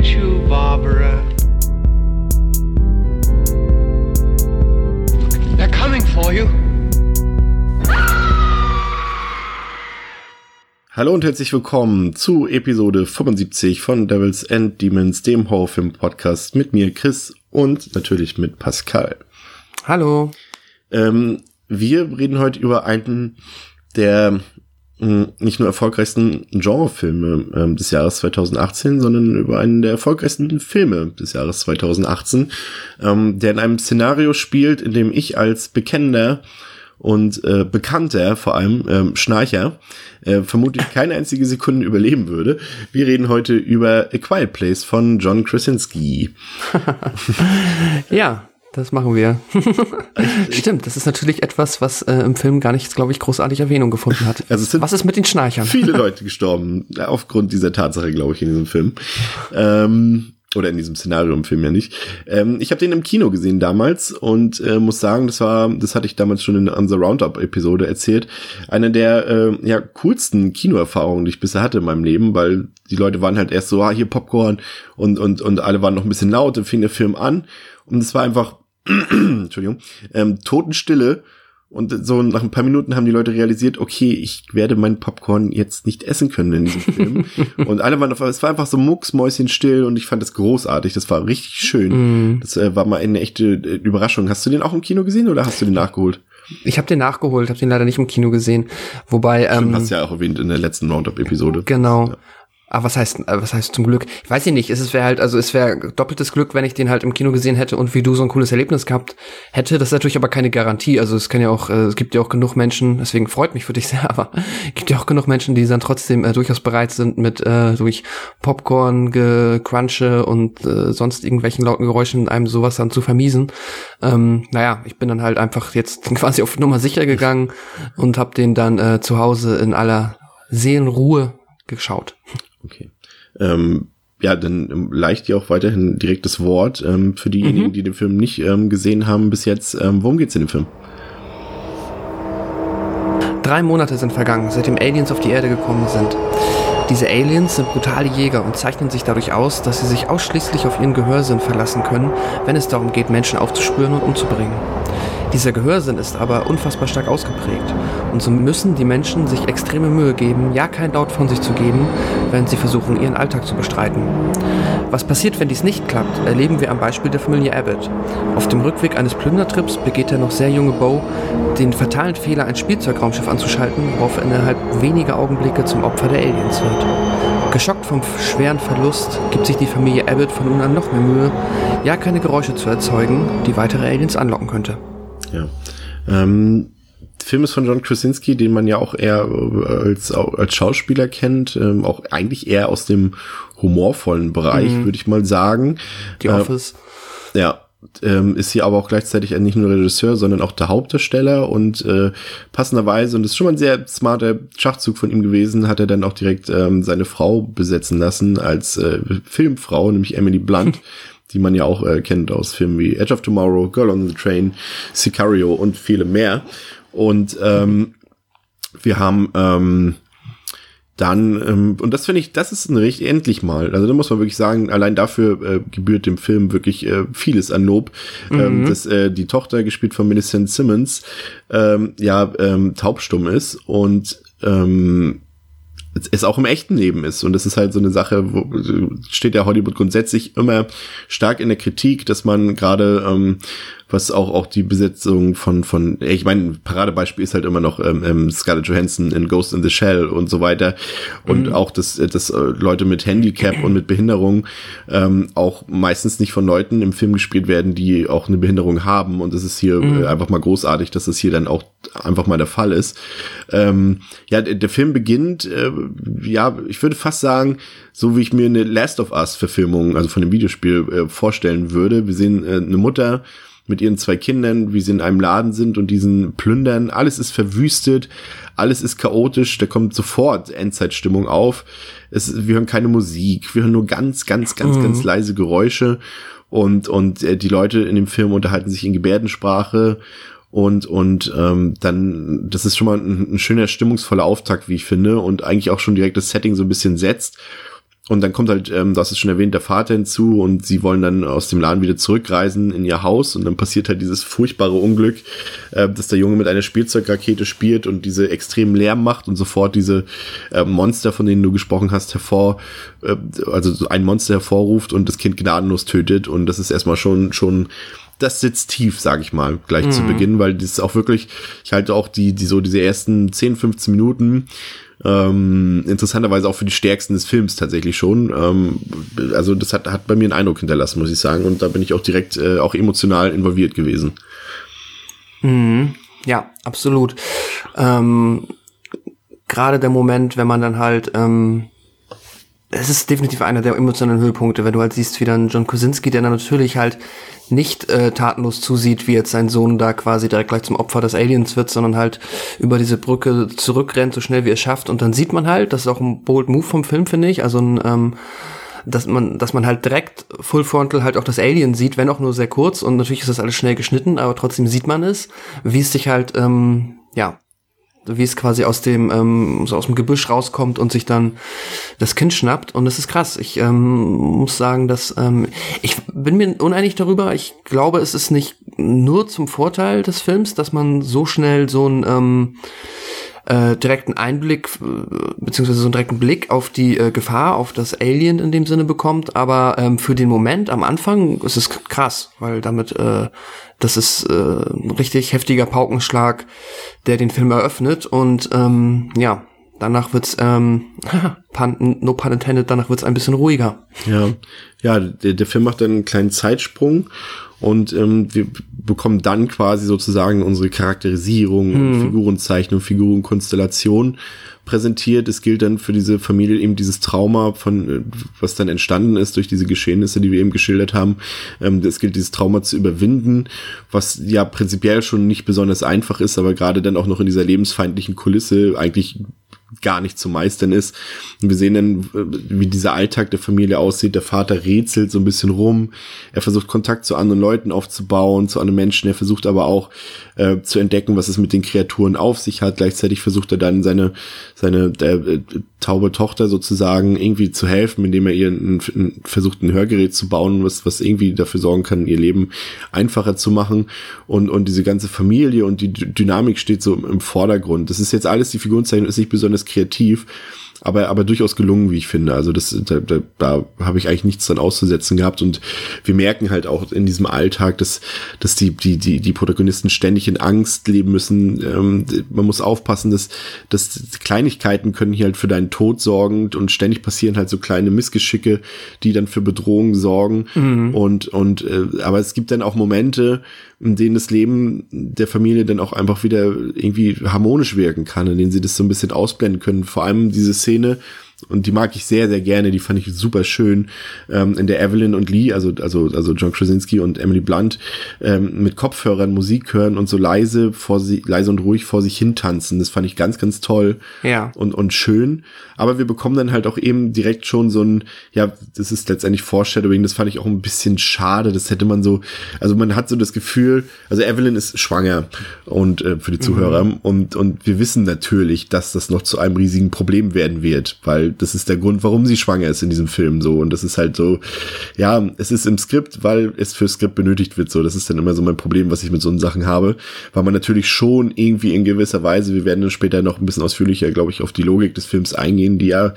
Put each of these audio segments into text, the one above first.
get you, Barbara. They're coming for you. Hallo und herzlich willkommen zu Episode 75 von Devils and Demons, dem Horrorfilm-Podcast mit mir, Chris, und natürlich mit Pascal. Hallo. Ähm, wir reden heute über einen der nicht nur erfolgreichsten Genrefilme ähm, des Jahres 2018, sondern über einen der erfolgreichsten Filme des Jahres 2018, ähm, der in einem Szenario spielt, in dem ich als bekennender und äh, bekannter, vor allem ähm, Schnarcher, äh, vermutlich keine einzige Sekunde überleben würde. Wir reden heute über A Quiet Place von John Krasinski. ja, das machen wir. Stimmt, das ist natürlich etwas, was äh, im Film gar nicht, glaube ich, großartig Erwähnung gefunden hat. Also was ist mit den Schnarchern? Viele Leute gestorben, aufgrund dieser Tatsache, glaube ich, in diesem Film. Ähm, oder in diesem Szenario im Film ja nicht. Ähm, ich habe den im Kino gesehen damals und äh, muss sagen, das war, das hatte ich damals schon in unserer Roundup-Episode erzählt, eine der äh, ja coolsten Kinoerfahrungen, die ich bisher hatte in meinem Leben, weil die Leute waren halt erst so, ah, hier Popcorn und und und alle waren noch ein bisschen laut und fing der Film an und es war einfach, Entschuldigung, ähm, Totenstille und so nach ein paar Minuten haben die Leute realisiert, okay, ich werde meinen Popcorn jetzt nicht essen können in diesem Film. und alle waren auf, es war einfach so mucksmäuschenstill und ich fand das großartig. Das war richtig schön. Mm. Das äh, war mal eine echte äh, Überraschung. Hast du den auch im Kino gesehen oder hast du den nachgeholt? Ich habe den nachgeholt, habe den leider nicht im Kino gesehen. Wobei Stimmt, ähm, hast du ja auch erwähnt in der letzten Roundup-Episode. Genau. Ja. Ah, was heißt, äh, was heißt zum Glück? Ich weiß nicht, es wäre halt, also es wäre doppeltes Glück, wenn ich den halt im Kino gesehen hätte und wie du so ein cooles Erlebnis gehabt hätte. Das ist natürlich aber keine Garantie. Also es kann ja auch, äh, es gibt ja auch genug Menschen, deswegen freut mich für dich sehr, aber es gibt ja auch genug Menschen, die dann trotzdem äh, durchaus bereit sind, mit äh, durch Popcorn, Crunche und äh, sonst irgendwelchen lauten Geräuschen einem sowas dann zu vermiesen. Ähm, naja, ich bin dann halt einfach jetzt quasi auf Nummer sicher gegangen und habe den dann äh, zu Hause in aller Seelenruhe geschaut. Okay. Ähm, ja, dann leicht dir auch weiterhin direkt das Wort ähm, für diejenigen, mhm. die den Film nicht ähm, gesehen haben bis jetzt. Ähm, worum geht's in dem Film? Drei Monate sind vergangen, seitdem Aliens auf die Erde gekommen sind. Diese Aliens sind brutale Jäger und zeichnen sich dadurch aus, dass sie sich ausschließlich auf ihren Gehörsinn verlassen können, wenn es darum geht, Menschen aufzuspüren und umzubringen. Dieser Gehörsinn ist aber unfassbar stark ausgeprägt und so müssen die Menschen sich extreme Mühe geben, ja kein Laut von sich zu geben, wenn sie versuchen, ihren Alltag zu bestreiten. Was passiert, wenn dies nicht klappt, erleben wir am Beispiel der Familie Abbott. Auf dem Rückweg eines Plündertrips begeht der noch sehr junge Bo den fatalen Fehler, ein Spielzeugraumschiff anzuschalten, worauf er innerhalb weniger Augenblicke zum Opfer der Aliens wird. Geschockt vom schweren Verlust gibt sich die Familie Abbott von nun an noch mehr Mühe, ja keine Geräusche zu erzeugen, die weitere Aliens anlocken könnte. Ja. Ähm, der Film ist von John Krasinski, den man ja auch eher äh, als, als Schauspieler kennt, ähm, auch eigentlich eher aus dem humorvollen Bereich, mhm. würde ich mal sagen. Die äh, Office. Ja, ähm, ist hier aber auch gleichzeitig nicht nur Regisseur, sondern auch der Hauptdarsteller und äh, passenderweise, und das ist schon mal ein sehr smarter Schachzug von ihm gewesen, hat er dann auch direkt ähm, seine Frau besetzen lassen als äh, Filmfrau, nämlich Emily Blunt, die man ja auch äh, kennt aus Filmen wie Edge of Tomorrow, Girl on the Train, Sicario und viele mehr. Und ähm, wir haben ähm, dann, ähm, und das finde ich, das ist ein richtig endlich mal. Also da muss man wirklich sagen, allein dafür äh, gebührt dem Film wirklich äh, vieles an Lob. Ähm, mhm. Ähm, dass äh, die Tochter, gespielt von Millicent Simmons, ähm, ja ähm, taubstumm ist und ähm, es auch im echten Leben ist. Und das ist halt so eine Sache, wo steht ja Hollywood grundsätzlich immer stark in der Kritik, dass man gerade ähm, was auch auch die Besetzung von von ich meine Paradebeispiel ist halt immer noch ähm, ähm, Scarlett Johansson in Ghost in the Shell und so weiter und mhm. auch dass dass äh, Leute mit Handicap und mit Behinderung ähm, auch meistens nicht von Leuten im Film gespielt werden, die auch eine Behinderung haben und es ist hier mhm. äh, einfach mal großartig, dass das hier dann auch einfach mal der Fall ist. Ähm, ja, der, der Film beginnt äh, ja, ich würde fast sagen, so wie ich mir eine Last of Us Verfilmung, also von dem Videospiel äh, vorstellen würde. Wir sehen äh, eine Mutter mit ihren zwei Kindern, wie sie in einem Laden sind und diesen plündern. Alles ist verwüstet, alles ist chaotisch, da kommt sofort Endzeitstimmung auf. Es, wir hören keine Musik, wir hören nur ganz, ganz, ganz, mhm. ganz leise Geräusche und, und äh, die Leute in dem Film unterhalten sich in Gebärdensprache und und ähm, dann das ist schon mal ein, ein schöner stimmungsvoller Auftakt, wie ich finde und eigentlich auch schon direkt das Setting so ein bisschen setzt Und dann kommt halt, ähm, du hast es schon erwähnt, der Vater hinzu und sie wollen dann aus dem Laden wieder zurückreisen in ihr Haus. Und dann passiert halt dieses furchtbare Unglück, äh, dass der Junge mit einer Spielzeugrakete spielt und diese extremen Lärm macht und sofort diese äh, Monster, von denen du gesprochen hast, hervor, äh, also ein Monster hervorruft und das Kind gnadenlos tötet. Und das ist erstmal schon, schon das sitzt tief, sage ich mal, gleich mhm. zu Beginn, weil das ist auch wirklich, ich halte auch die, die so diese ersten 10, 15 Minuten ähm, interessanterweise auch für die stärksten des Films tatsächlich schon. Ähm, also das hat, hat bei mir einen Eindruck hinterlassen, muss ich sagen. Und da bin ich auch direkt äh, auch emotional involviert gewesen. Mhm. Ja, absolut. Ähm, Gerade der Moment, wenn man dann halt ähm, es ist definitiv einer der emotionalen Höhepunkte, wenn du halt siehst, wie dann John Kosinski, der dann natürlich halt nicht äh, tatenlos zusieht, wie jetzt sein Sohn da quasi direkt gleich zum Opfer des Aliens wird, sondern halt über diese Brücke zurückrennt, so schnell wie er schafft. Und dann sieht man halt, das ist auch ein bold Move vom Film, finde ich, also ein, ähm, dass man, dass man halt direkt Full Frontal halt auch das Alien sieht, wenn auch nur sehr kurz. Und natürlich ist das alles schnell geschnitten, aber trotzdem sieht man es, wie es sich halt, ähm, ja, wie es quasi aus dem ähm, so aus dem Gebüsch rauskommt und sich dann das Kind schnappt und das ist krass. Ich ähm, muss sagen, dass ähm, ich bin mir uneinig darüber. Ich glaube, es ist nicht nur zum Vorteil des Films, dass man so schnell so ein ähm, äh, direkten Einblick äh, beziehungsweise so einen direkten Blick auf die äh, Gefahr, auf das Alien in dem Sinne bekommt, aber ähm, für den Moment am Anfang ist es krass, weil damit äh, das ist äh, ein richtig heftiger Paukenschlag, der den Film eröffnet. Und ähm, ja, danach wird's ähm, no pun intended, danach wird's ein bisschen ruhiger. Ja, ja, der, der Film macht einen kleinen Zeitsprung und ähm, wir bekommen dann quasi sozusagen unsere Charakterisierung, hm. Figurenzeichnung, Figurenkonstellation präsentiert. Es gilt dann für diese Familie eben dieses Trauma von, äh, was dann entstanden ist durch diese Geschehnisse, die wir eben geschildert haben. Ähm, es gilt dieses Trauma zu überwinden, was ja prinzipiell schon nicht besonders einfach ist, aber gerade dann auch noch in dieser lebensfeindlichen Kulisse eigentlich gar nicht zu meistern ist. Wir sehen dann, wie dieser Alltag der Familie aussieht. Der Vater rätselt so ein bisschen rum. Er versucht Kontakt zu anderen Leuten aufzubauen, zu anderen Menschen. Er versucht aber auch äh, zu entdecken, was es mit den Kreaturen auf sich hat. Gleichzeitig versucht er dann seine, seine äh, taube Tochter sozusagen irgendwie zu helfen, indem er ihr ein, ein, versucht, ein Hörgerät zu bauen, was, was irgendwie dafür sorgen kann, ihr Leben einfacher zu machen. Und, und diese ganze Familie und die D Dynamik steht so im Vordergrund. Das ist jetzt alles, die Figurenzeichnung ist nicht besonders kreativ, aber, aber durchaus gelungen, wie ich finde. Also das, da, da, da habe ich eigentlich nichts dran auszusetzen gehabt und wir merken halt auch in diesem Alltag, dass, dass die, die, die, die Protagonisten ständig in Angst leben müssen. Ähm, man muss aufpassen, dass, dass Kleinigkeiten können hier halt für deinen Tod sorgen und ständig passieren halt so kleine Missgeschicke, die dann für Bedrohung sorgen mhm. und, und, äh, aber es gibt dann auch Momente, in denen das Leben der Familie dann auch einfach wieder irgendwie harmonisch wirken kann, in denen sie das so ein bisschen ausblenden können. Vor allem diese Szene, und die mag ich sehr, sehr gerne, die fand ich super schön, ähm, in der Evelyn und Lee, also, also, also John Krasinski und Emily Blunt, ähm, mit Kopfhörern Musik hören und so leise vor sie, leise und ruhig vor sich hin tanzen. Das fand ich ganz, ganz toll ja. und, und schön. Aber wir bekommen dann halt auch eben direkt schon so ein, ja, das ist letztendlich Foreshadowing, das fand ich auch ein bisschen schade. Das hätte man so, also man hat so das Gefühl, also Evelyn ist schwanger und äh, für die Zuhörer mhm. und, und wir wissen natürlich, dass das noch zu einem riesigen Problem werden wird, weil das ist der Grund, warum sie schwanger ist in diesem Film so. Und das ist halt so, ja, es ist im Skript, weil es für Skript benötigt wird so. Das ist dann immer so mein Problem, was ich mit so Sachen habe, weil man natürlich schon irgendwie in gewisser Weise, wir werden dann später noch ein bisschen ausführlicher, glaube ich, auf die Logik des Films eingehen, die ja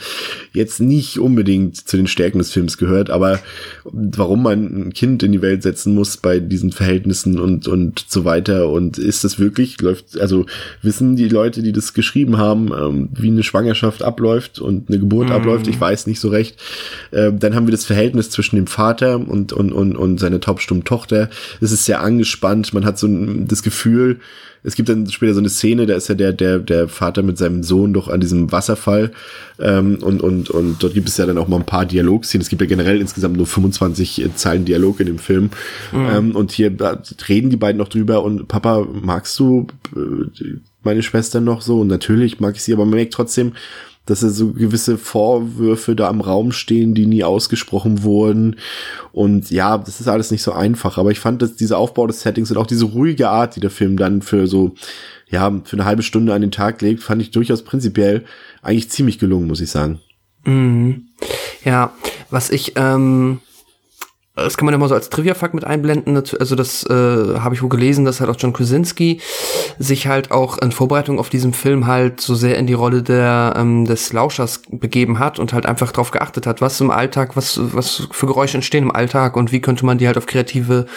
jetzt nicht unbedingt zu den Stärken des Films gehört, aber warum man ein Kind in die Welt setzen muss bei diesen Verhältnissen und, und so weiter und ist das wirklich, läuft, also wissen die Leute, die das geschrieben haben, ähm, wie eine Schwangerschaft abläuft und eine Geburt mhm. abläuft, ich weiß nicht so recht. Äh, dann haben wir das Verhältnis zwischen dem Vater und, und, und, und seiner taubstummen Tochter. Es ist sehr angespannt, man hat so ein, das Gefühl, es gibt dann später so eine Szene, da ist ja der, der, der Vater mit seinem Sohn doch an diesem Wasserfall ähm, und, und, und dort gibt es ja dann auch mal ein paar Dialogszenen. Es gibt ja generell insgesamt nur 25 Zeilen Dialog in dem Film. Mhm. Ähm, und hier reden die beiden noch drüber und Papa, magst du äh, meine Schwester noch so? Und natürlich mag ich sie, aber man merkt trotzdem, dass er so gewisse Vorwürfe da im Raum stehen, die nie ausgesprochen wurden. Und ja, das ist alles nicht so einfach. Aber ich fand, dass dieser Aufbau des Settings und auch diese ruhige Art, die der Film dann für so, ja, für eine halbe Stunde an den Tag legt, fand ich durchaus prinzipiell eigentlich ziemlich gelungen, muss ich sagen. Mhm. Ja, was ich, ähm, das kann man ja mal so als Trivia-Fakt mit einblenden. Also das äh, habe ich wohl gelesen, dass halt auch John Krasinski sich halt auch in Vorbereitung auf diesen Film halt so sehr in die Rolle der ähm, des Lauschers begeben hat und halt einfach darauf geachtet hat, was im Alltag, was was für Geräusche entstehen im Alltag und wie könnte man die halt auf kreative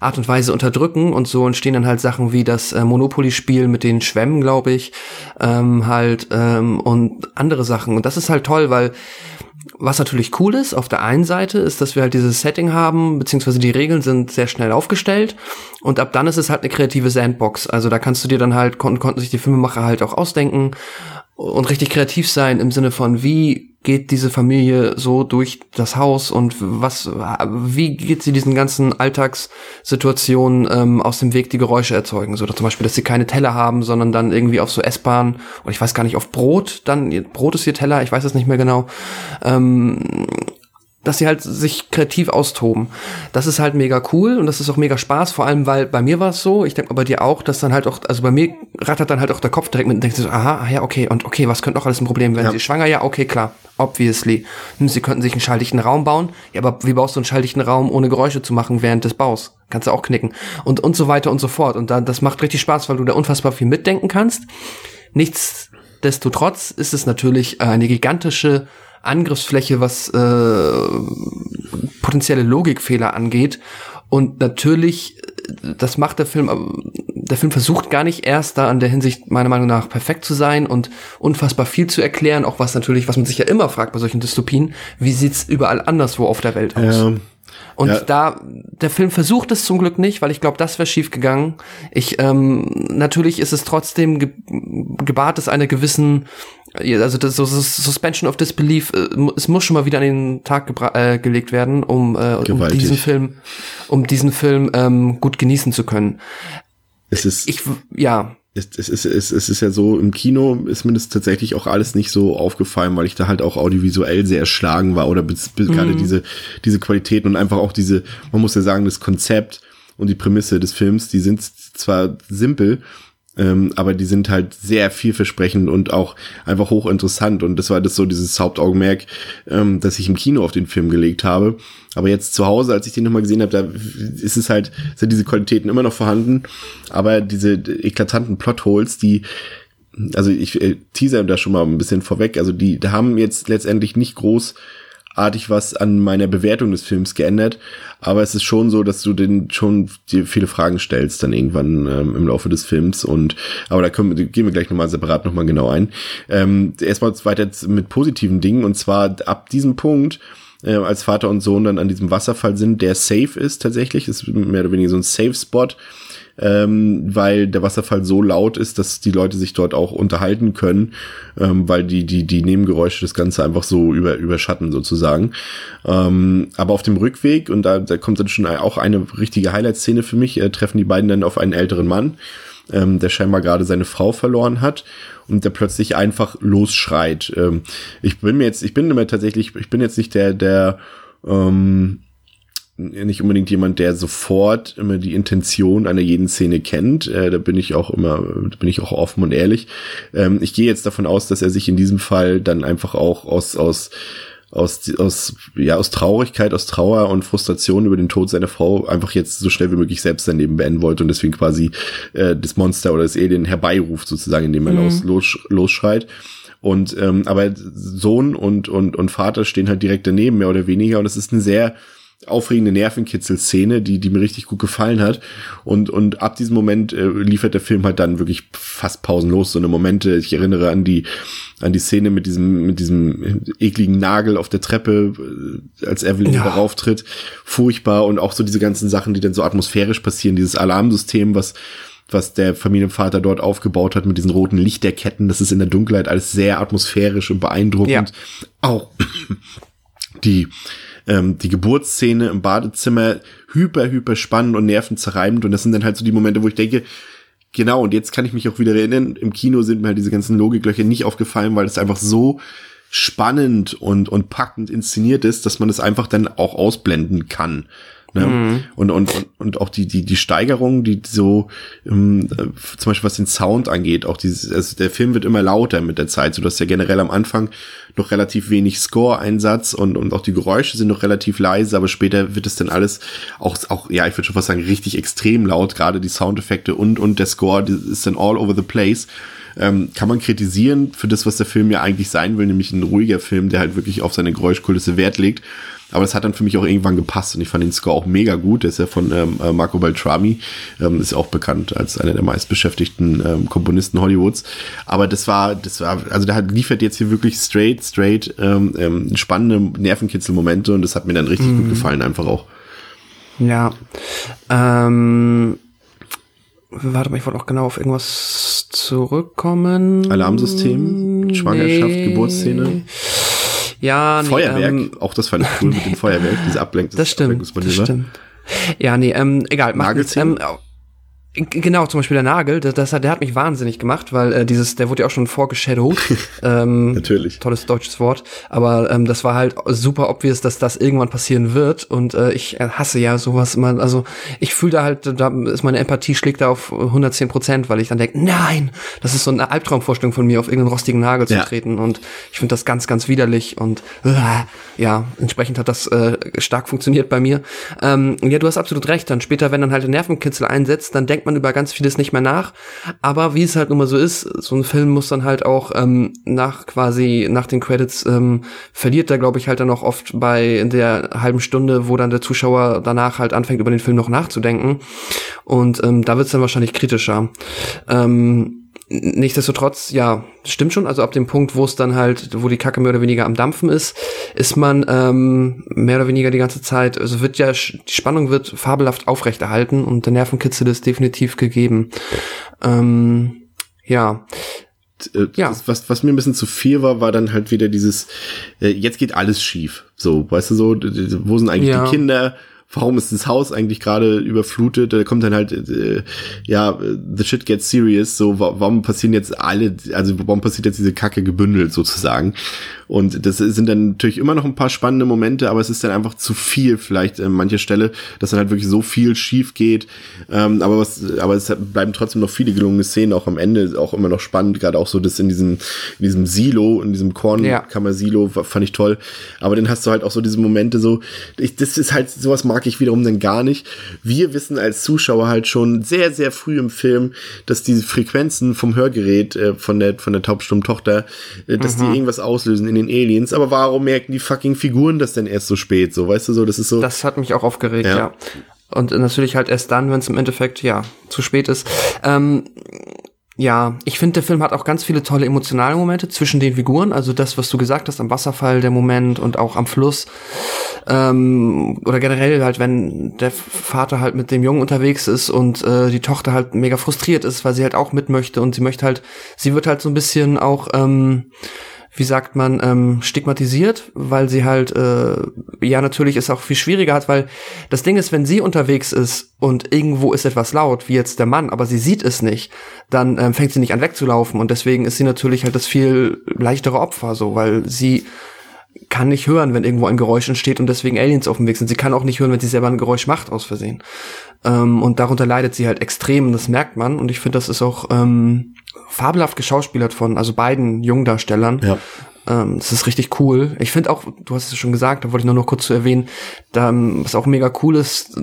Art und Weise unterdrücken. Und so entstehen dann halt Sachen wie das äh, Monopoly-Spiel mit den Schwämmen, glaube ich, ähm, halt ähm, und andere Sachen. Und das ist halt toll, weil was natürlich cool ist, auf der einen Seite, ist, dass wir halt dieses Setting haben, beziehungsweise die Regeln sind sehr schnell aufgestellt und ab dann ist es halt eine kreative Sandbox. Also da kannst du dir dann halt, kon konnten sich die Filmemacher halt auch ausdenken und richtig kreativ sein im Sinne von, wie geht diese Familie so durch das Haus und was, wie geht sie diesen ganzen Alltagssituationen ähm, aus dem Weg, die Geräusche erzeugen? So zum Beispiel, dass sie keine Teller haben, sondern dann irgendwie auf so Essbahn oder ich weiß gar nicht, auf Brot, dann Brot ist ihr Teller, ich weiß es nicht mehr genau. Ähm, dass sie halt sich kreativ austoben. Das ist halt mega cool und das ist auch mega Spaß, vor allem weil bei mir war es so, ich denke bei dir auch, dass dann halt auch, also bei mir rattert dann halt auch der Kopf direkt mit und denkst so, aha, ja, okay, und okay, was könnte noch alles ein Problem werden? Ja. Sie schwanger? Ja, okay, klar, obviously. Hm, sie könnten sich einen schalldichten Raum bauen, ja, aber wie baust du einen schalldichten Raum, ohne Geräusche zu machen während des Baus? Kannst du auch knicken. Und, und so weiter und so fort. Und dann, das macht richtig Spaß, weil du da unfassbar viel mitdenken kannst. Nichtsdestotrotz ist es natürlich eine gigantische Angriffsfläche, was äh, potenzielle Logikfehler angeht. Und natürlich, das macht der Film, der Film versucht gar nicht erst da an der Hinsicht meiner Meinung nach perfekt zu sein und unfassbar viel zu erklären, auch was natürlich, was man sich ja immer fragt bei solchen Dystopien, wie sieht's überall anderswo auf der Welt aus? Ja. Und ja. da, der Film versucht es zum Glück nicht, weil ich glaube, das wäre schief gegangen. Ich, ähm, natürlich ist es trotzdem ge gebahrt es einer gewissen also das, so Suspension of Disbelief, äh, es muss schon mal wieder an den Tag äh, gelegt werden, um, äh, um diesen Film, um diesen Film ähm, gut genießen zu können. Es ist, ich, ja. Es, es, ist, es, es ist ja so, im Kino ist mir das tatsächlich auch alles nicht so aufgefallen, weil ich da halt auch audiovisuell sehr erschlagen war oder bis, bis mhm. gerade diese, diese Qualitäten und einfach auch diese, man muss ja sagen, das Konzept und die Prämisse des Films, die sind zwar simpel, ähm, aber die sind halt sehr vielversprechend und auch einfach hochinteressant. Und das war das so dieses Hauptaugenmerk, ähm, dass ich im Kino auf den Film gelegt habe. Aber jetzt zu Hause, als ich den nochmal gesehen habe, da ist es halt, sind diese Qualitäten immer noch vorhanden. Aber diese eklatanten Plotholes, die, also ich äh, teaser da schon mal ein bisschen vorweg, also die, da haben jetzt letztendlich nicht groß artig was an meiner Bewertung des Films geändert, aber es ist schon so, dass du den schon dir viele Fragen stellst dann irgendwann ähm, im Laufe des Films und aber da können gehen wir gleich nochmal separat nochmal genau ein. Ähm, erstmal weiter mit positiven Dingen und zwar ab diesem Punkt äh, als Vater und Sohn dann an diesem Wasserfall sind, der safe ist tatsächlich, ist mehr oder weniger so ein Safe Spot ähm, weil der Wasserfall so laut ist, dass die Leute sich dort auch unterhalten können, ähm, weil die, die, die Nebengeräusche das Ganze einfach so über, überschatten sozusagen. Ähm, aber auf dem Rückweg, und da, da kommt dann schon auch eine richtige Highlight-Szene für mich, äh, treffen die beiden dann auf einen älteren Mann, ähm, der scheinbar gerade seine Frau verloren hat und der plötzlich einfach losschreit. Ähm, ich bin mir jetzt, ich bin immer tatsächlich, ich bin jetzt nicht der, der ähm, nicht unbedingt jemand, der sofort immer die Intention einer jeden Szene kennt. Äh, da bin ich auch immer, da bin ich auch offen und ehrlich. Ähm, ich gehe jetzt davon aus, dass er sich in diesem Fall dann einfach auch aus, aus, aus, aus, ja, aus Traurigkeit, aus Trauer und Frustration über den Tod seiner Frau einfach jetzt so schnell wie möglich selbst sein Leben beenden wollte und deswegen quasi äh, das Monster oder das Alien herbeiruft, sozusagen, indem er mhm. los, los, losschreit. Und ähm, aber Sohn und, und, und Vater stehen halt direkt daneben, mehr oder weniger. Und es ist eine sehr aufregende Nervenkitzel-Szene, die, die mir richtig gut gefallen hat. Und, und ab diesem Moment äh, liefert der Film halt dann wirklich fast pausenlos so eine Momente. Ich erinnere an die, an die Szene mit diesem, mit diesem ekligen Nagel auf der Treppe, äh, als Evelyn ja. darauf tritt. Furchtbar. Und auch so diese ganzen Sachen, die dann so atmosphärisch passieren. Dieses Alarmsystem, was, was der Familienvater dort aufgebaut hat mit diesen roten Lichterketten. Das ist in der Dunkelheit alles sehr atmosphärisch und beeindruckend. Ja. Auch die, ähm, die Geburtsszene im Badezimmer hyper, hyper spannend und nervenzerreibend. Und das sind dann halt so die Momente, wo ich denke, genau, und jetzt kann ich mich auch wieder erinnern, im Kino sind mir halt diese ganzen Logiklöcher nicht aufgefallen, weil es einfach so spannend und, und packend inszeniert ist, dass man es einfach dann auch ausblenden kann. Ne? Mhm. Und, und, und, auch die, die, die Steigerung, die so, ähm, zum Beispiel was den Sound angeht, auch dieses, also der Film wird immer lauter mit der Zeit. So, du hast ja generell am Anfang noch relativ wenig Score-Einsatz und, und auch die Geräusche sind noch relativ leise, aber später wird es dann alles auch, auch ja, ich würde schon fast sagen, richtig extrem laut, gerade die Soundeffekte und, und der Score, die ist dann all over the place. Ähm, kann man kritisieren für das, was der Film ja eigentlich sein will, nämlich ein ruhiger Film, der halt wirklich auf seine Geräuschkulisse Wert legt. Aber das hat dann für mich auch irgendwann gepasst und ich fand den Score auch mega gut. Der ist ja von ähm, äh, Marco Beltrami, ähm, ist ja auch bekannt als einer der meistbeschäftigten ähm, Komponisten Hollywoods. Aber das war, das war, also der hat, liefert jetzt hier wirklich straight, straight ähm, ähm, spannende Nervenkitzelmomente und das hat mir dann richtig mhm. gut gefallen, einfach auch. Ja. Ähm, warte mal, ich wollte auch genau auf irgendwas zurückkommen. Alarmsystem, Schwangerschaft, nee. Geburtsszene. Ja, nee, Feuerwerk, ähm, auch das fand ich cool mit dem Feuerwerk, diese Ablenkung. Das stimmt, das stimmt. Ja, nee, ähm, egal. Macht, ähm, Genau, zum Beispiel der Nagel, das, das hat, der hat mich wahnsinnig gemacht, weil äh, dieses, der wurde ja auch schon vorgeshadowed. ähm, Natürlich. Tolles deutsches Wort. Aber ähm, das war halt super obvious, dass das irgendwann passieren wird. Und äh, ich hasse ja sowas immer. Also ich fühle da halt, da ist meine Empathie schlägt da auf 110 Prozent, weil ich dann denke, nein, das ist so eine Albtraumvorstellung von mir, auf irgendeinen rostigen Nagel zu ja. treten. Und ich finde das ganz, ganz widerlich. Und äh, ja, entsprechend hat das äh, stark funktioniert bei mir. Ähm, ja, du hast absolut recht. Dann später, wenn dann halt der Nervenkitzel einsetzt, dann denkt denkt man über ganz vieles nicht mehr nach. Aber wie es halt nun mal so ist, so ein Film muss dann halt auch ähm, nach quasi, nach den Credits, ähm, verliert er, glaube ich, halt dann auch oft bei der halben Stunde, wo dann der Zuschauer danach halt anfängt, über den Film noch nachzudenken. Und ähm, da wird es dann wahrscheinlich kritischer. Ähm, nichtsdestotrotz, ja, stimmt schon. Also ab dem Punkt, wo es dann halt, wo die Kacke mehr oder weniger am Dampfen ist, ist man ähm, mehr oder weniger die ganze Zeit, also wird ja, die Spannung wird fabelhaft aufrechterhalten und der Nervenkitzel ist definitiv gegeben. Ähm, ja. Äh, ja. Das, was, was mir ein bisschen zu viel war, war dann halt wieder dieses, äh, jetzt geht alles schief. So, weißt du so, wo sind eigentlich ja. die Kinder? Warum ist das Haus eigentlich gerade überflutet? Da kommt dann halt, äh, ja, the shit gets serious. So, warum passieren jetzt alle, also warum passiert jetzt diese Kacke gebündelt sozusagen? Und das sind dann natürlich immer noch ein paar spannende Momente, aber es ist dann einfach zu viel vielleicht an mancher Stelle, dass dann halt wirklich so viel schief geht. Ähm, aber was, aber es bleiben trotzdem noch viele gelungene Szenen, auch am Ende auch immer noch spannend, gerade auch so das in diesem, in diesem Silo, in diesem Kornkammer-Silo, fand ich toll. Aber dann hast du halt auch so diese Momente so, ich, das ist halt, sowas mag ich wiederum dann gar nicht. Wir wissen als Zuschauer halt schon sehr, sehr früh im Film, dass diese Frequenzen vom Hörgerät äh, von der, von der Taubstummtochter, äh, dass mhm. die irgendwas auslösen in den Aliens, aber warum merken die fucking Figuren das denn erst so spät? So, weißt du, so, das ist so. Das hat mich auch aufgeregt, ja. ja. Und natürlich halt erst dann, wenn es im Endeffekt, ja, zu spät ist. Ähm, ja, ich finde, der Film hat auch ganz viele tolle emotionale Momente zwischen den Figuren. Also das, was du gesagt hast, am Wasserfall, der Moment und auch am Fluss. Ähm, oder generell halt, wenn der Vater halt mit dem Jungen unterwegs ist und äh, die Tochter halt mega frustriert ist, weil sie halt auch mit möchte und sie möchte halt, sie wird halt so ein bisschen auch, ähm, wie sagt man, ähm, stigmatisiert, weil sie halt, äh, ja, natürlich ist auch viel schwieriger hat, weil das Ding ist, wenn sie unterwegs ist und irgendwo ist etwas laut, wie jetzt der Mann, aber sie sieht es nicht, dann ähm, fängt sie nicht an wegzulaufen und deswegen ist sie natürlich halt das viel leichtere Opfer, so, weil sie kann nicht hören, wenn irgendwo ein Geräusch entsteht und deswegen Aliens auf dem Weg sind. Sie kann auch nicht hören, wenn sie selber ein Geräusch macht, aus Versehen. Ähm, und darunter leidet sie halt extrem das merkt man. Und ich finde, das ist auch ähm, fabelhaft geschauspielert von, also beiden Jungdarstellern. Ja. Ähm, das ist richtig cool. Ich finde auch, du hast es schon gesagt, da wollte ich nur noch kurz zu erwähnen, da, was auch mega cool ist,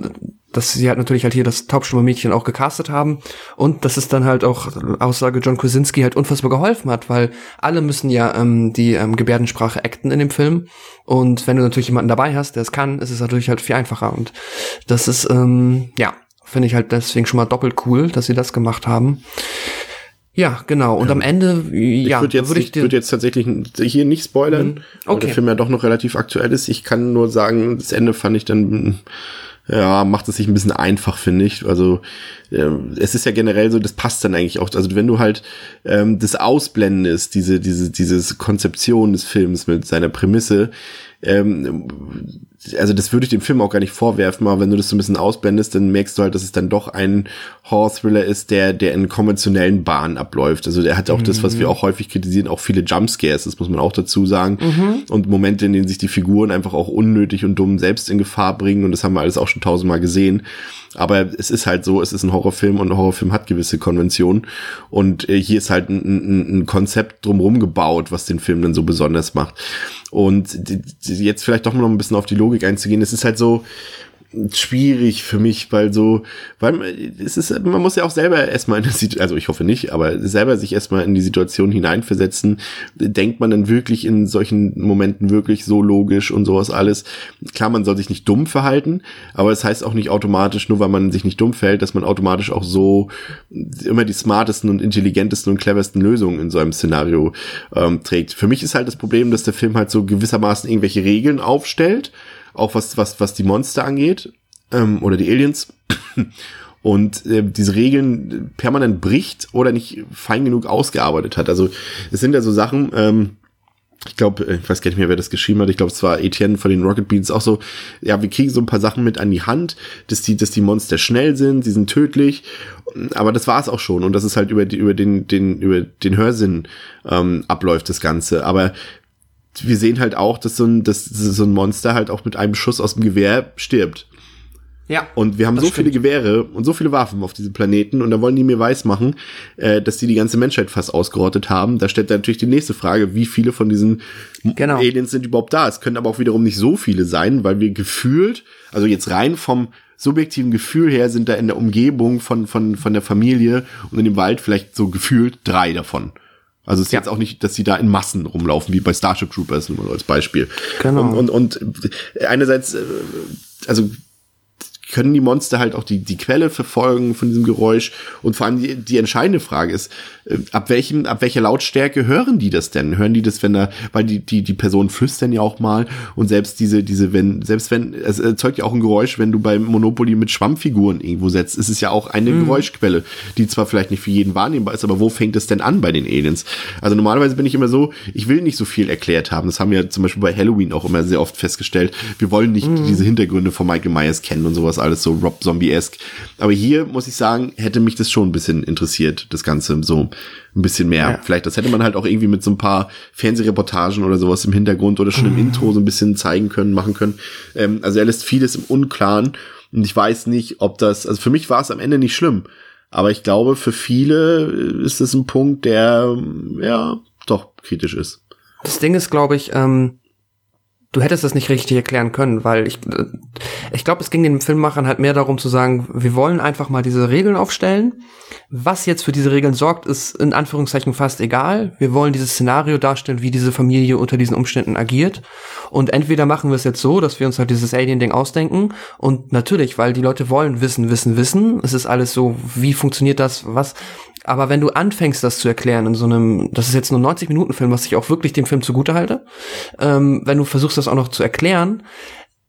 dass sie halt natürlich halt hier das Taubstummer-Mädchen auch gecastet haben und dass es dann halt auch Aussage John Krasinski halt unfassbar geholfen hat, weil alle müssen ja ähm, die ähm, Gebärdensprache acten in dem Film und wenn du natürlich jemanden dabei hast, der es kann, ist es natürlich halt viel einfacher und das ist ähm, ja finde ich halt deswegen schon mal doppelt cool, dass sie das gemacht haben. Ja, genau. Und ja. am Ende, ja, ich würde jetzt, würd ich, ich würde jetzt tatsächlich hier nicht spoilern, mhm. okay. weil der Film ja doch noch relativ aktuell ist. Ich kann nur sagen, das Ende fand ich dann ja, macht es sich ein bisschen einfach, finde ich. Also äh, es ist ja generell so, das passt dann eigentlich auch. Also wenn du halt ähm, das ausblendest, diese, diese, diese Konzeption des Films mit seiner Prämisse, ähm, also das würde ich dem Film auch gar nicht vorwerfen, aber wenn du das so ein bisschen ausblendest, dann merkst du halt, dass es dann doch ein Horror-Thriller ist, der, der in konventionellen Bahnen abläuft. Also der hat auch mhm. das, was wir mhm. auch häufig kritisieren, auch viele Jumpscares, das muss man auch dazu sagen. Mhm. Und Momente, in denen sich die Figuren einfach auch unnötig und dumm selbst in Gefahr bringen und das haben wir alles auch schon tausendmal gesehen. Aber es ist halt so, es ist ein Horrorfilm und ein Horrorfilm hat gewisse Konventionen. Und äh, hier ist halt ein, ein, ein Konzept drumherum gebaut, was den Film dann so besonders macht. Und jetzt vielleicht doch noch ein bisschen auf die Logik einzugehen. Es ist halt so, schwierig für mich, weil so, weil es ist, man muss ja auch selber erstmal in der Situation, also ich hoffe nicht, aber selber sich erstmal in die Situation hineinversetzen. Denkt man dann wirklich in solchen Momenten wirklich so logisch und sowas alles? Klar, man soll sich nicht dumm verhalten, aber es das heißt auch nicht automatisch, nur weil man sich nicht dumm verhält, dass man automatisch auch so immer die smartesten und intelligentesten und cleversten Lösungen in so einem Szenario ähm, trägt. Für mich ist halt das Problem, dass der Film halt so gewissermaßen irgendwelche Regeln aufstellt auch was, was, was die Monster angeht, ähm, oder die Aliens. und äh, diese Regeln permanent bricht oder nicht fein genug ausgearbeitet hat. Also es sind ja so Sachen, ähm, ich glaube, äh, ich weiß gar nicht mehr, wer das geschrieben hat. Ich glaube, es war Etienne von den Rocket Beans auch so. Ja, wir kriegen so ein paar Sachen mit an die Hand, dass die, dass die Monster schnell sind, sie sind tödlich. Aber das war es auch schon. Und das ist halt über, die, über den, den, über den Hörsinn ähm, abläuft das Ganze. Aber wir sehen halt auch, dass so ein, dass so ein Monster halt auch mit einem Schuss aus dem Gewehr stirbt. Ja. Und wir haben so stimmt. viele Gewehre und so viele Waffen auf diesem Planeten und da wollen die mir weismachen, äh, dass die die ganze Menschheit fast ausgerottet haben. Da stellt dann natürlich die nächste Frage, wie viele von diesen genau. Aliens sind überhaupt da? Es können aber auch wiederum nicht so viele sein, weil wir gefühlt, also jetzt rein vom subjektiven Gefühl her sind da in der Umgebung von, von, von der Familie und in dem Wald vielleicht so gefühlt drei davon. Also es ist ja. jetzt auch nicht, dass sie da in Massen rumlaufen, wie bei Starship Troopers, nur als Beispiel. Genau. Und, und, und einerseits, äh, also können die Monster halt auch die, die Quelle verfolgen von diesem Geräusch. Und vor allem die, die entscheidende Frage ist, äh, ab welchem, ab welcher Lautstärke hören die das denn? Hören die das, wenn da, weil die, die, die Personen flüstern ja auch mal und selbst diese, diese, wenn, selbst wenn, es erzeugt ja auch ein Geräusch, wenn du beim Monopoly mit Schwammfiguren irgendwo setzt, ist es ja auch eine mhm. Geräuschquelle, die zwar vielleicht nicht für jeden wahrnehmbar ist, aber wo fängt es denn an bei den Aliens? Also normalerweise bin ich immer so, ich will nicht so viel erklärt haben. Das haben wir zum Beispiel bei Halloween auch immer sehr oft festgestellt. Wir wollen nicht mhm. diese Hintergründe von Michael Myers kennen und sowas alles so Rob Zombie-esque. Aber hier muss ich sagen, hätte mich das schon ein bisschen interessiert, das Ganze so ein bisschen mehr. Ja. Vielleicht, das hätte man halt auch irgendwie mit so ein paar Fernsehreportagen oder sowas im Hintergrund oder schon im mhm. Intro so ein bisschen zeigen können, machen können. Ähm, also er lässt vieles im Unklaren und ich weiß nicht, ob das, also für mich war es am Ende nicht schlimm. Aber ich glaube, für viele ist es ein Punkt, der ja doch kritisch ist. Das Ding ist, glaube ich, ähm, du hättest das nicht richtig erklären können, weil ich, äh, ich glaube, es ging den Filmemachern halt mehr darum zu sagen, wir wollen einfach mal diese Regeln aufstellen. Was jetzt für diese Regeln sorgt, ist in Anführungszeichen fast egal. Wir wollen dieses Szenario darstellen, wie diese Familie unter diesen Umständen agiert. Und entweder machen wir es jetzt so, dass wir uns halt dieses Alien-Ding ausdenken. Und natürlich, weil die Leute wollen wissen, wissen, wissen. Es ist alles so, wie funktioniert das, was. Aber wenn du anfängst, das zu erklären in so einem, das ist jetzt nur 90 Minuten Film, was ich auch wirklich dem Film zugute halte, ähm, wenn du versuchst, das auch noch zu erklären,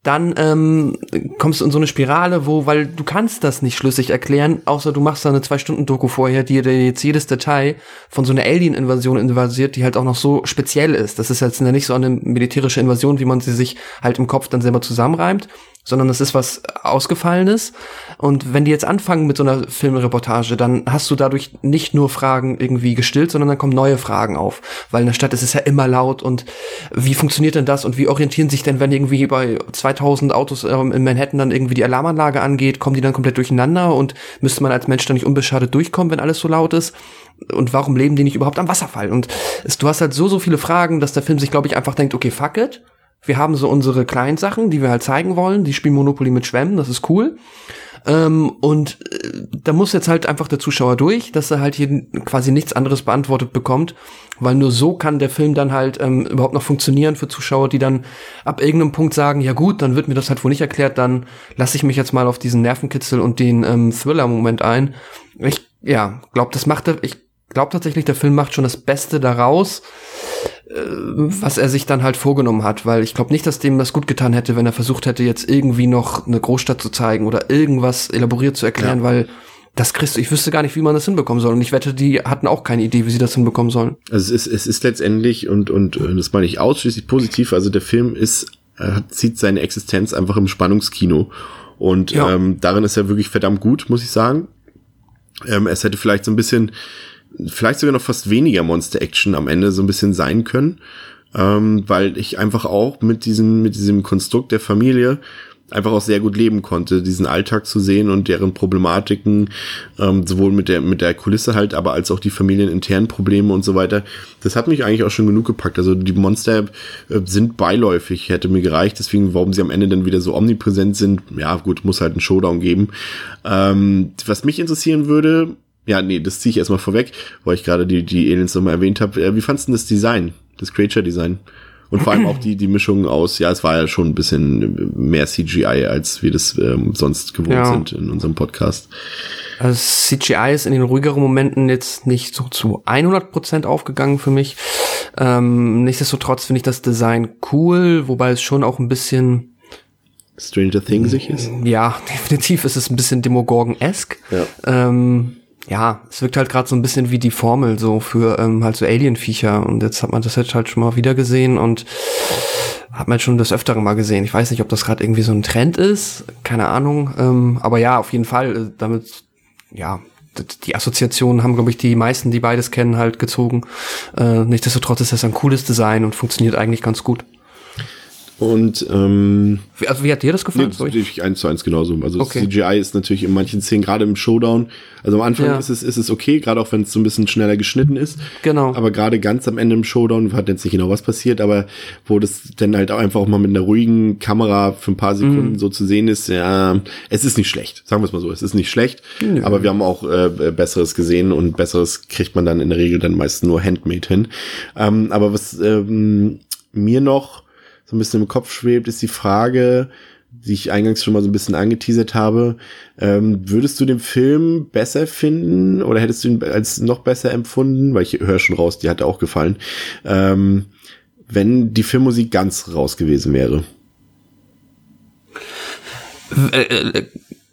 dann ähm, kommst du in so eine Spirale, wo, weil du kannst das nicht schlüssig erklären, außer du machst da eine zwei-Stunden-Doku vorher, die dir jetzt jedes Detail von so einer Alien-Invasion invasiert, die halt auch noch so speziell ist. Das ist jetzt nicht so eine militärische Invasion, wie man sie sich halt im Kopf dann selber zusammenreimt, sondern es ist was Ausgefallenes. Und wenn die jetzt anfangen mit so einer Filmreportage, dann hast du dadurch nicht nur Fragen irgendwie gestillt, sondern dann kommen neue Fragen auf. Weil in der Stadt ist es ja immer laut und wie funktioniert denn das und wie orientieren sich denn, wenn irgendwie bei 2000 Autos ähm, in Manhattan dann irgendwie die Alarmanlage angeht, kommen die dann komplett durcheinander und müsste man als Mensch dann nicht unbeschadet durchkommen, wenn alles so laut ist? Und warum leben die nicht überhaupt am Wasserfall? Und es, du hast halt so, so viele Fragen, dass der Film sich, glaube ich, einfach denkt, okay, fuck it wir haben so unsere kleinen Sachen, die wir halt zeigen wollen. Die spielen Monopoly mit Schwämmen, das ist cool. Ähm, und äh, da muss jetzt halt einfach der Zuschauer durch, dass er halt hier quasi nichts anderes beantwortet bekommt, weil nur so kann der Film dann halt ähm, überhaupt noch funktionieren für Zuschauer, die dann ab irgendeinem Punkt sagen, ja gut, dann wird mir das halt wohl nicht erklärt, dann lasse ich mich jetzt mal auf diesen Nervenkitzel und den ähm, Thriller-Moment ein. Ich, ja, glaube, das macht ich glaube tatsächlich, der Film macht schon das Beste daraus, was er sich dann halt vorgenommen hat, weil ich glaube nicht, dass dem das gut getan hätte, wenn er versucht hätte, jetzt irgendwie noch eine Großstadt zu zeigen oder irgendwas elaboriert zu erklären, ja. weil das kriegst du, ich wüsste gar nicht, wie man das hinbekommen soll. Und ich wette, die hatten auch keine Idee, wie sie das hinbekommen sollen. Also es ist, es ist letztendlich, und, und das meine ich ausschließlich positiv, also der Film ist äh, zieht seine Existenz einfach im Spannungskino. Und Ja. ähm, darin ist er wirklich verdammt gut, muss ich sagen. Ähm, es hätte vielleicht so ein bisschen, vielleicht sogar noch fast weniger Monster-Action am Ende so ein bisschen sein können, ähm, weil ich einfach auch mit diesem, mit diesem Konstrukt der Familie einfach auch sehr gut leben konnte, diesen Alltag zu sehen und deren Problematiken, ähm, sowohl mit der, mit der Kulisse halt, aber als auch die familieninternen Probleme und so weiter. Das hat mich eigentlich auch schon genug gepackt. Also die Monster äh, sind beiläufig, hätte mir gereicht. Deswegen, warum sie am Ende dann wieder so omnipräsent sind, ja gut, muss halt einen Showdown geben. Ähm, was mich interessieren würde, ja, nee, das ziehe ich erstmal vorweg, weil ich gerade die, die Aliens nochmal erwähnt habe. Äh, wie fandst du denn das Design, das Creature-Design? Und vor allem auch die, die Mischung aus, ja, es war ja schon ein bisschen mehr CGI, als wir das ähm, sonst gewohnt Ja. sind in unserem Podcast. Also CGI ist in den ruhigeren Momenten jetzt nicht so zu 100% aufgegangen für mich. Ähm, nichtsdestotrotz finde ich das Design cool, wobei es schon auch ein bisschen, Stranger Things sich ist. ja, definitiv ist es ein bisschen Demogorgon-esque. Ja. Ähm, ja, es wirkt halt gerade so ein bisschen wie die Formel so für ähm, halt so Alien-Viecher und jetzt hat man das jetzt halt schon mal wieder gesehen und hat man schon das öftere mal gesehen. Ich weiß nicht, ob das gerade irgendwie so ein Trend ist, keine Ahnung, ähm, aber ja, auf jeden Fall äh, damit, ja, die Assoziationen haben, glaube ich, die meisten, die beides kennen, halt gezogen. Äh, nichtsdestotrotz ist das ein cooles Design und funktioniert eigentlich ganz gut. Und ähm, Wie, also wie hat dir das nee, gefallen? das Sorry. sehe ich eins zu eins genauso. Also Okay. CGI ist natürlich in manchen Szenen, gerade im Showdown, also am Anfang Ja. ist es, ist es okay, gerade auch wenn es so ein bisschen schneller geschnitten ist. Genau. Aber gerade ganz am Ende im Showdown hat jetzt nicht genau was passiert, aber wo das dann halt auch einfach auch mal mit einer ruhigen Kamera für ein paar Sekunden Mhm. so zu sehen ist, ja, es ist nicht schlecht. Sagen wir es mal so, es ist nicht schlecht. Aber wir haben auch äh, Besseres gesehen und Besseres kriegt man dann in der Regel dann meist nur Handmade hin. Ähm, aber was ähm, mir noch so ein bisschen im Kopf schwebt, ist die Frage, die ich eingangs schon mal so ein bisschen angeteasert habe. Ähm, würdest du den Film besser finden oder hättest du ihn als noch besser empfunden? Weil ich höre schon raus, die hat auch gefallen. Ähm, wenn die Filmmusik ganz raus gewesen wäre. Äh, äh,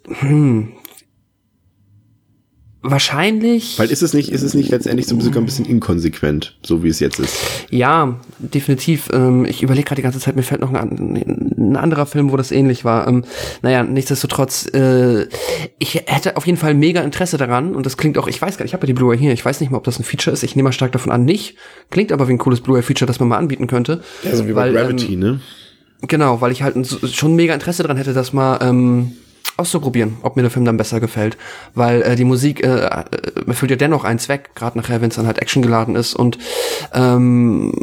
hm. Wahrscheinlich. Weil ist es nicht, ist es nicht letztendlich so sogar ein bisschen inkonsequent, so wie es jetzt ist? Ja, definitiv. Ähm, ich überlege gerade die ganze Zeit, mir fällt noch ein, ein anderer Film, wo das ähnlich war. Ähm, naja, nichtsdestotrotz, äh, ich hätte auf jeden Fall mega Interesse daran und das klingt auch, ich weiß gar nicht, ich habe ja die Blu-ray hier, ich weiß nicht mal, ob das ein Feature ist, ich nehme mal stark davon an, nicht. Klingt aber wie ein cooles Blu-ray-Feature, das man mal anbieten könnte. Also wie bei Weil, Gravity, ähm, ne? Genau, weil ich halt schon mega Interesse daran hätte, das mal ähm, auszuprobieren, ob mir der Film dann besser gefällt. Weil äh, die Musik äh, äh, erfüllt ja dennoch einen Zweck, gerade nachher, wenn es dann halt actiongeladen ist und ähm,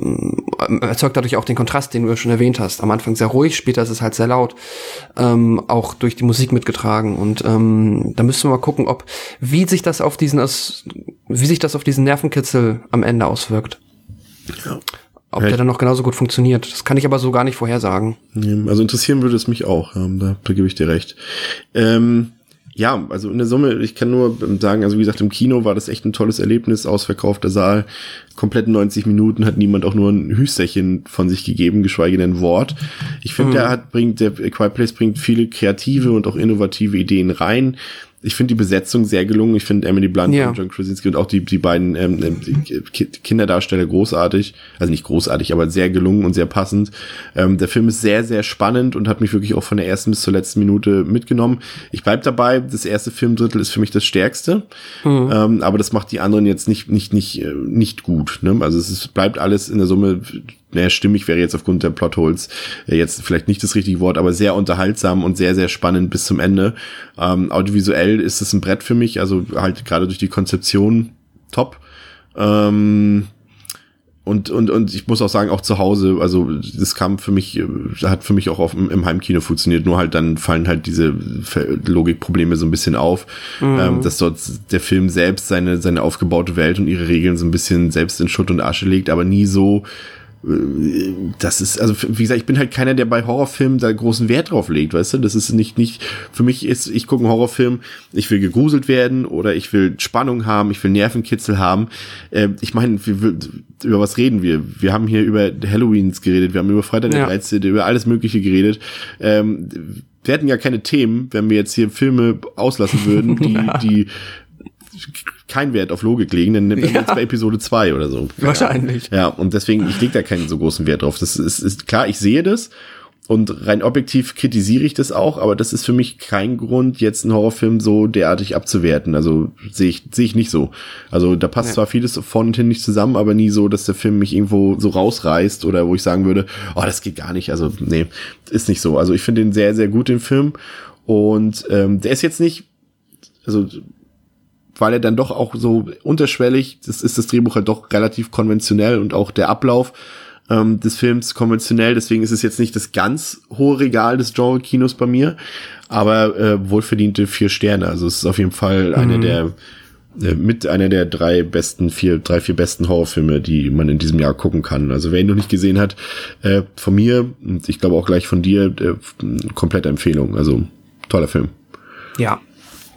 erzeugt dadurch auch den Kontrast, den du ja schon erwähnt hast. Am Anfang sehr ruhig, später ist es halt sehr laut, ähm, auch durch die Musik mitgetragen. Und ähm, da müssen wir mal gucken, ob wie sich das auf diesen wie sich das auf diesen Nervenkitzel am Ende auswirkt. Ja. Ob Ja, der dann noch genauso gut funktioniert. Das kann ich aber so gar nicht vorhersagen. Also interessieren würde es mich auch, ähm, da, da gebe ich dir recht. Ähm, ja, also in der Summe, ich kann nur sagen, also wie gesagt, im Kino war das echt ein tolles Erlebnis, ausverkaufter Saal, komplett 90 Minuten, hat niemand auch nur ein Hüsterchen von sich gegeben, geschweige denn ein Wort. Ich finde, der hat, bringt, der Quiet Place bringt viele kreative und auch innovative Ideen rein. Ich finde die Besetzung sehr gelungen. Ich finde Emily Blunt Ja. und John Krasinski und auch die, die beiden ähm, ähm, die Ki- Kinderdarsteller großartig. Also nicht großartig, aber sehr gelungen und sehr passend. Ähm, der Film ist sehr, sehr spannend und hat mich wirklich auch von der ersten bis zur letzten Minute mitgenommen. Ich bleib dabei, das erste Filmdrittel ist für mich das stärkste. Ähm, aber das macht die anderen jetzt nicht, nicht, nicht, äh, nicht gut. Ne? Also es ist, bleibt alles in der Summe naja, stimmig wäre jetzt aufgrund der Plotholes äh, jetzt vielleicht nicht das richtige Wort, aber sehr unterhaltsam und sehr, sehr spannend bis zum Ende. Ähm, audiovisuell ist es ein Brett für mich, also halt gerade durch die Konzeption top. Ähm, und, und, und ich muss auch sagen, auch zu Hause, also das kam für mich, äh, hat für mich auch auf, im, im Heimkino funktioniert, nur halt dann fallen halt diese Logikprobleme so ein bisschen auf, ähm, dass dort der Film selbst seine, seine aufgebaute Welt und ihre Regeln so ein bisschen selbst in Schutt und Asche legt, aber nie so, das ist, also wie gesagt, ich bin halt keiner, der bei Horrorfilmen da großen Wert drauf legt, weißt du? Das ist nicht, nicht, für mich ist, ich gucke einen Horrorfilm, ich will gegruselt werden oder ich will Spannung haben, ich will Nervenkitzel haben. Äh, ich meine, über was reden wir? Wir haben hier über Halloweens geredet, wir haben über Freitag der Ja. 13., über alles Mögliche geredet. Ähm, wir hätten ja keine Themen, wenn wir jetzt hier Filme auslassen würden, die, die keinen Wert auf Logik legen, dann wir Ja. jetzt bei Episode 2 oder so. Wahrscheinlich. Ja, und deswegen, ich lege da keinen so großen Wert drauf. Das ist, ist klar, ich sehe das, und rein objektiv kritisiere ich das auch, aber das ist für mich kein Grund, jetzt einen Horrorfilm so derartig abzuwerten. Also sehe ich, sehe ich nicht so. Also da passt ja. zwar vieles vorne und hin nicht zusammen, aber nie so, dass der Film mich irgendwo so rausreißt oder wo ich sagen würde, oh, das geht gar nicht. Also nee, ist nicht so. Also ich finde den sehr, sehr gut, den Film. Und ähm, der ist jetzt nicht, also weil er dann doch auch so unterschwellig, das ist das Drehbuch halt doch relativ konventionell und auch der Ablauf ähm, des Films konventionell. Deswegen ist es jetzt nicht das ganz hohe Regal des Genre-Kinos bei mir, aber äh, wohlverdiente vier Sterne. Also es ist auf jeden Fall mhm. einer der äh, mit einer der drei besten, vier, drei, vier besten Horrorfilme, die man in diesem Jahr gucken kann. Also wer ihn noch nicht gesehen hat, äh, von mir und ich glaube auch gleich von dir, äh, komplette Empfehlung. Also toller Film. Ja,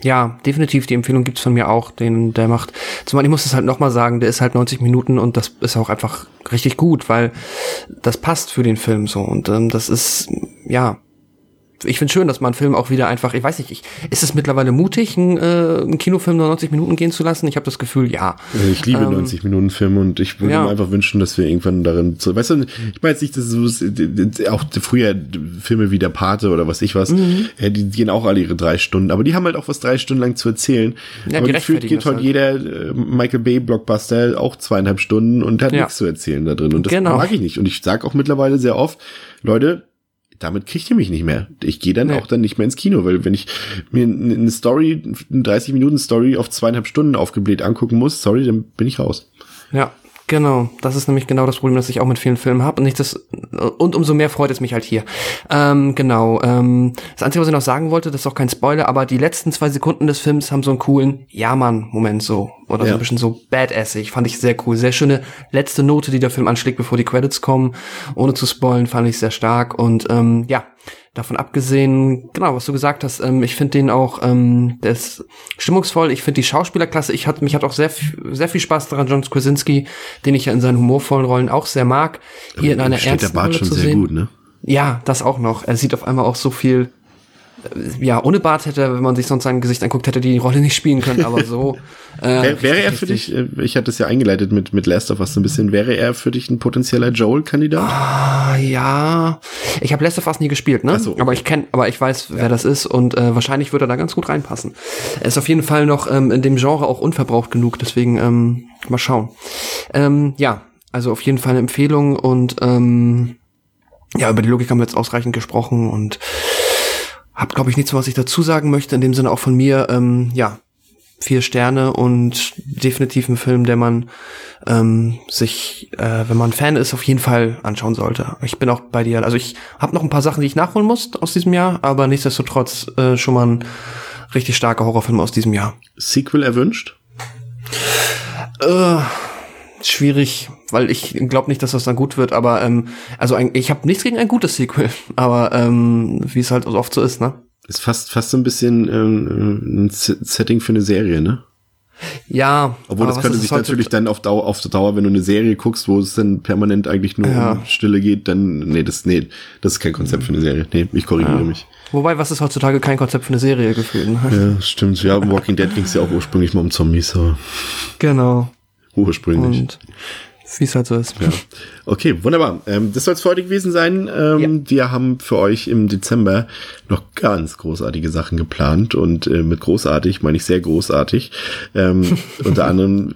ja, definitiv. Die Empfehlung gibt's von mir auch. Den, der macht, zumal ich muss es halt nochmal sagen, der ist halt 90 Minuten und das ist auch einfach richtig gut, weil das passt für den Film so. Und ähm, das ist, ja, ich finde schön, dass man einen Film auch wieder einfach, ich weiß nicht, ich, ist es mittlerweile mutig, einen, äh, einen Kinofilm nur 90 Minuten gehen zu lassen? Ich habe das Gefühl, ja. Ich liebe ähm, 90 Minuten Filme und ich würde ja. mir einfach wünschen, dass wir irgendwann darin, so, weißt du, ich meine jetzt nicht, dass so, auch früher Filme wie Der Pate oder was ich was, mhm. äh, die gehen auch alle ihre drei Stunden, aber die haben halt auch was drei Stunden lang zu erzählen. Ja, aber gefühlt geht heute halt. jeder äh, Michael Bay Blockbuster auch zweieinhalb Stunden und hat ja. nichts zu erzählen da drin und das genau. mag ich nicht und ich sag auch mittlerweile sehr oft, Leute, damit kriegt ihr mich nicht mehr. Ich gehe dann nee. auch dann nicht mehr ins Kino, weil wenn ich mir eine Story, eine 30 Minuten Story auf zweieinhalb Stunden aufgebläht angucken muss, sorry, dann bin ich raus. Ja, Genau, das ist nämlich genau das Problem, das ich auch mit vielen Filmen habe und nicht das und umso mehr freut es mich halt hier. Ähm, genau. Ähm, das Einzige, was ich noch sagen wollte, das ist auch kein Spoiler, aber die letzten zwei Sekunden des Films haben so einen coolen Ja-Mann-Moment so oder ja. so ein bisschen so badassig. Fand ich sehr cool, sehr schöne letzte Note, die der Film anschlägt, bevor die Credits kommen. Ohne zu spoilen, fand ich sehr stark und ähm, ja, Davon abgesehen, genau, was du gesagt hast, ähm, ich finde den auch, ähm, der ist stimmungsvoll. Ich finde die Schauspielerklasse, ich hat, mich hat auch sehr, sehr viel Spaß daran, John Krasinski, den ich ja in seinen humorvollen Rollen auch sehr mag, hier in einer ernsten der Bart Rolle schon zu sehr sehen. Gut, ne? Ja, das auch noch. Er sieht auf einmal auch so viel ja, ohne Bart hätte, wenn man sich sonst sein Gesicht anguckt, hätte die Rolle nicht spielen können, aber so. Äh, wäre, wäre er für dich, äh, ich hatte es ja eingeleitet mit, mit Last of Us so ein bisschen, wäre er für dich ein potenzieller Joel-Kandidat? Ah, ja. Ich habe Last of Us nie gespielt, ne? So, okay. Aber ich kenne, aber ich weiß, wer ja. das ist und äh, wahrscheinlich würde er da ganz gut reinpassen. Er ist auf jeden Fall noch ähm, in dem Genre auch unverbraucht genug, deswegen ähm, mal schauen. Ähm, ja, also auf jeden Fall eine Empfehlung und ähm, ja, über die Logik haben wir jetzt ausreichend gesprochen und hab, glaube ich, nichts, was ich dazu sagen möchte. In dem Sinne auch von mir, ähm, ja, vier Sterne und definitiv ein Film, der man ähm, sich, äh, wenn man Fan ist, auf jeden Fall anschauen sollte. Ich bin auch bei dir. Also ich habe noch ein paar Sachen, die ich nachholen muss aus diesem Jahr, aber nichtsdestotrotz äh, schon mal ein richtig starker Horrorfilm aus diesem Jahr. Sequel erwünscht? Äh, schwierig, weil ich glaube nicht, dass das dann gut wird, aber ähm, also ein, ich habe nichts gegen ein gutes Sequel, aber ähm, wie es halt oft so ist, ne? Ist fast fast so ein bisschen ähm, ein Setting für eine Serie, ne? Ja. Obwohl das könnte sich natürlich dann auf Dauer, auf Dauer, wenn du eine Serie guckst, wo es dann permanent eigentlich nur ja. um Stille geht, dann, nee, das, nee, das ist kein Konzept für eine Serie. Nee, ich korrigiere ja. mich. Wobei, was ist heutzutage kein Konzept für eine Serie gefühlt? Ne? Ja, stimmt. Ja, Walking Dead ging es ja auch ursprünglich mal um Zombies, aber. Genau. Ursprünglich. Und wie es halt so ist. Ja. Okay, wunderbar. Ähm, das soll es für heute gewesen sein. Ähm, ja. Wir haben für euch im Dezember noch ganz großartige Sachen geplant und äh, mit großartig meine ich sehr großartig. Ähm, unter anderem,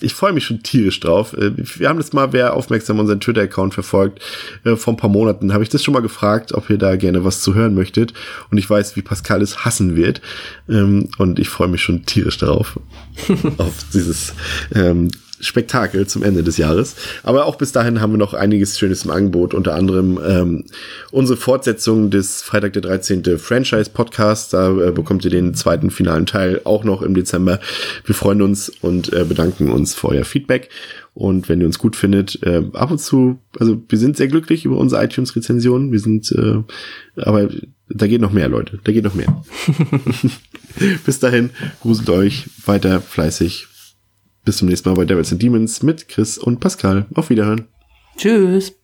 ich freue mich schon tierisch drauf. Äh, wir haben das mal, wer aufmerksam unseren Twitter-Account verfolgt, äh, vor ein paar Monaten habe ich das schon mal gefragt, ob ihr da gerne was zu hören möchtet. Und ich weiß, wie Pascal es hassen wird. Ähm, und ich freue mich schon tierisch darauf. auf dieses ähm, Spektakel zum Ende des Jahres. Aber auch bis dahin haben wir noch einiges Schönes im Angebot, unter anderem ähm, unsere Fortsetzung des Freitag der 13. Franchise Podcast. Da äh, bekommt ihr den zweiten finalen Teil auch noch im Dezember. Wir freuen uns und äh, bedanken uns für euer Feedback. Und wenn ihr uns gut findet, äh, ab und zu, also wir sind sehr glücklich über unsere iTunes-Rezensionen. Wir sind, äh, aber da geht noch mehr, Leute. Da geht noch mehr. Bis dahin, gruselt euch weiter fleißig bis zum nächsten Mal bei Devils and Demons mit Chris und Pascal. Auf Wiederhören. Tschüss.